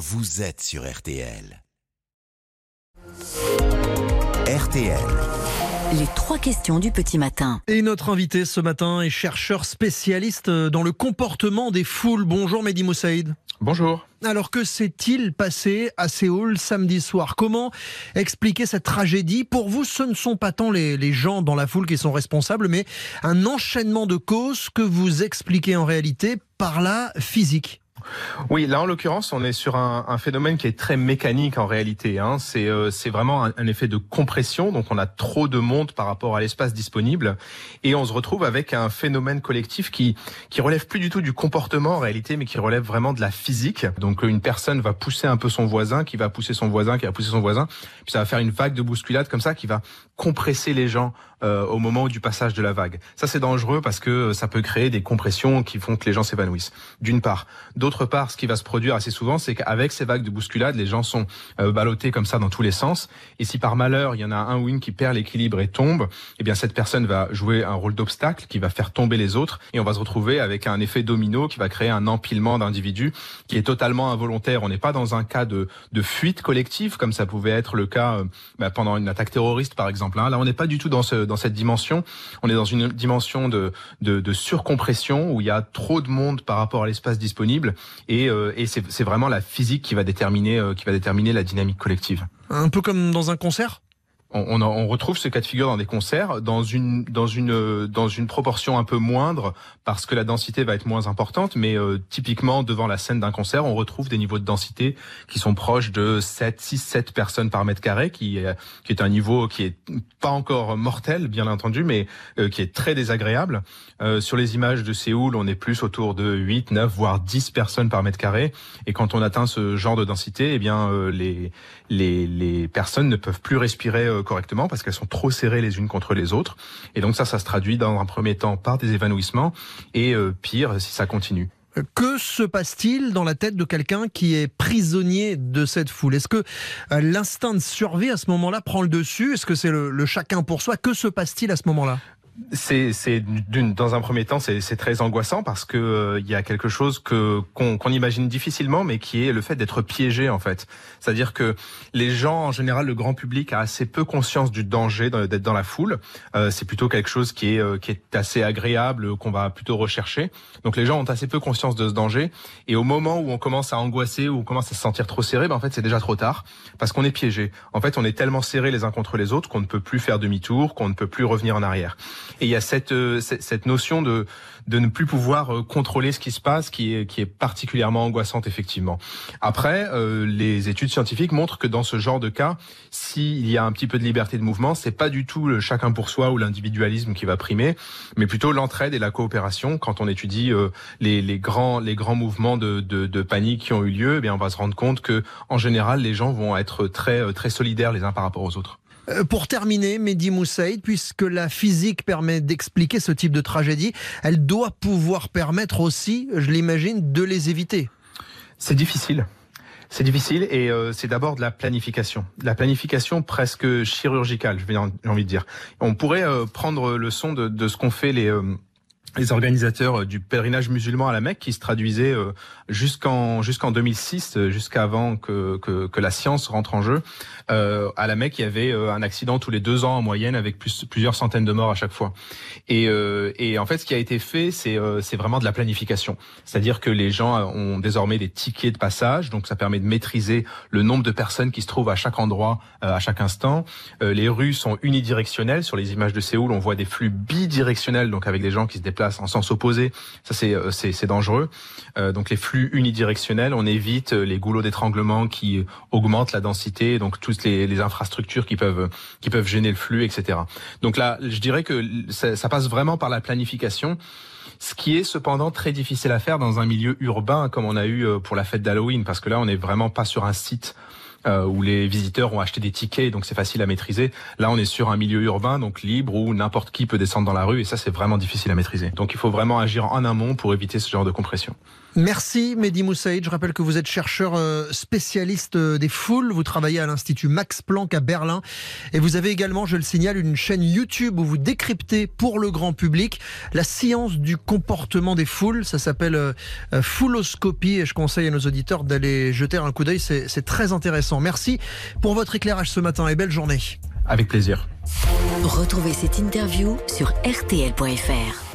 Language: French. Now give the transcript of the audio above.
vous êtes sur RTL. RTL. Les trois questions du petit matin. Et notre invité ce matin est chercheur spécialiste dans le comportement des foules. Bonjour Mehdi Moussaïd. Bonjour. Alors que s'est-il passé à Séoul samedi soir? Comment expliquer cette tragédie? Pour vous, ce ne sont pas tant les, les, gens dans la foule qui sont responsables, mais un enchaînement de causes que vous expliquez en réalité par la physique. Oui, là en l'occurrence, on est sur un, un, phénomène qui est très mécanique en réalité. Hein. C'est euh, vraiment un, un, effet de compression, donc on a trop de monde par rapport à l'espace disponible, et on se retrouve avec un phénomène collectif qui qui relève plus du tout du comportement en réalité, mais qui relève vraiment de la physique. Donc une personne va pousser un peu son voisin, qui va pousser son voisin, qui va pousser son voisin, puis ça va faire une vague de bousculade comme ça qui va compresser les gens euh, au moment du passage de la vague. Ça c'est dangereux parce que ça peut créer des compressions qui font que les gens s'évanouissent. D'une part. D'autre part, ce qui va se produire assez souvent, c'est qu'avec ces vagues de bousculade, les gens sont euh, ballottés comme ça dans tous les sens. Et si par malheur, il y en a un ou une qui perd l'équilibre et tombe, eh bien cette personne va jouer un rôle d'obstacle qui va faire tomber les autres et on va se retrouver avec un effet domino qui va créer un empilement d'individus qui est totalement involontaire. On n'est pas dans un cas de, de fuite collective comme ça pouvait être le cas euh, bah, pendant une attaque terroriste par exemple. Hein. Là, on n'est pas du tout dans, ce, dans cette dimension. On est dans une dimension de, de, de surcompression où il y a trop de monde par rapport à l'espace disponible et, euh, et c'est vraiment la physique qui va déterminer euh, qui va déterminer la dynamique collective. Un peu comme dans un concert? On, on, retrouve ce cas de figure dans des concerts dans une dans une dans une proportion un peu moindre parce que la densité va être moins importante mais euh, typiquement devant la scène d'un concert on retrouve des niveaux de densité qui sont proches de 7 6 7 personnes par mètre carré qui est qui est un niveau qui est pas encore mortel bien entendu mais euh, qui est très désagréable. Euh, sur les images de Séoul on est plus autour de 8 9 voire 10 personnes par mètre carré et quand on atteint ce genre de densité eh bien euh, les les les personnes ne peuvent plus respirer correctement parce qu'elles sont trop serrées les unes contre les autres. Et donc ça, ça se traduit dans un premier temps par des évanouissements et euh, pire si ça continue. Que se passe-t-il dans la tête de quelqu'un qui est prisonnier de cette foule? Est-ce que euh, l'instinct de survie à ce moment-là prend le dessus? Est-ce que c'est le, le, chacun pour soi? Que se passe-t-il à ce moment-là? C'est, dans un premier temps, c'est, très angoissant parce que euh, il y a quelque chose que qu'on, imagine difficilement, mais qui est le fait d'être piégé en fait. C'est-à-dire que les gens, en général, le grand public a assez peu conscience du danger d'être dans la foule. Euh, c'est plutôt quelque chose qui est euh, qui est assez agréable, qu'on va plutôt rechercher. Donc les gens ont assez peu conscience de ce danger, et au moment où on commence à angoisser ou on commence à se sentir trop serré, ben en fait c'est déjà trop tard parce qu'on est piégé. En fait, on est tellement serré les uns contre les autres qu'on ne peut plus faire demi-tour, qu'on ne peut plus revenir en arrière. Et il y a cette, euh, cette notion de, de ne plus pouvoir euh, contrôler ce qui se passe qui est, qui est particulièrement angoissante effectivement. Après, euh, les études scientifiques montrent que dans ce genre de cas, s'il y a un petit peu de liberté de mouvement, c'est pas du tout le chacun pour soi ou l'individualisme qui va primer, mais plutôt l'entraide et la coopération. Quand on étudie les, les, grands, les grands mouvements de, de, de, panique qui ont eu lieu, eh bien on va se rendre compte que en général, les gens vont être très, très solidaires les uns par rapport aux autres. Euh, pour terminer, Mehdi Moussaïd, puisque la physique permet d'expliquer ce type de tragédie, elle doit pouvoir permettre aussi, je l'imagine, de les éviter. C'est difficile. C'est difficile et euh, c'est d'abord de la planification, la planification presque chirurgicale, j'ai envie de dire. On pourrait euh, prendre le son de, de ce qu'ont fait les les organisateurs du pèlerinage musulman à la Mecque qui se traduisait jusqu'en jusqu'en 2006, jusqu'avant que, que, que, la science rentre en jeu. Euh, à la Mecque, il y avait euh, un accident tous les deux ans en moyenne, avec plus, plusieurs centaines de morts à chaque fois. Et, euh, et en fait, ce qui a été fait, c'est euh, c'est vraiment de la planification. C'est-à-dire que les gens ont désormais des tickets de passage, donc ça permet de maîtriser le nombre de personnes qui se trouvent à chaque endroit, à chaque instant. les rues sont unidirectionnelles. Sur les images de Séoul, on voit des flux bidirectionnels, donc avec des gens qui se déplacent en sens opposé. Ça, c'est c'est dangereux. donc les flux unidirectionnels, on évite les goulots d'étranglement qui augmentent la densité, donc tous les, infrastructures qui peuvent qui peuvent gêner le flux, etc. Donc là, je dirais que ça, passe vraiment par la planification. Ce qui est cependant très difficile à faire dans un milieu urbain comme on a eu euh, pour la fête d'Halloween, parce que là, on n'est vraiment pas sur un site euh, où les visiteurs ont acheté des tickets, donc c'est facile à maîtriser. Là, on est sur un milieu urbain, donc libre, où n'importe qui peut descendre dans la rue, et ça, c'est vraiment difficile à maîtriser. Donc il faut vraiment agir en amont pour éviter ce genre de compression. Merci Mehdi Moussaïd. Je rappelle que vous êtes chercheur euh, spécialiste euh, des foules. Vous travaillez à l'Institut Max Planck à Berlin. Et vous avez également, je le signale, une chaîne YouTube où vous décryptez pour le grand public la science du comportement des foules. Ça s'appelle Fouloscopie et je conseille à nos auditeurs d'aller jeter un coup d'œil. C'est très intéressant. Merci pour votre éclairage ce matin et belle journée. Avec plaisir. Retrouvez cette interview sur rtl.fr.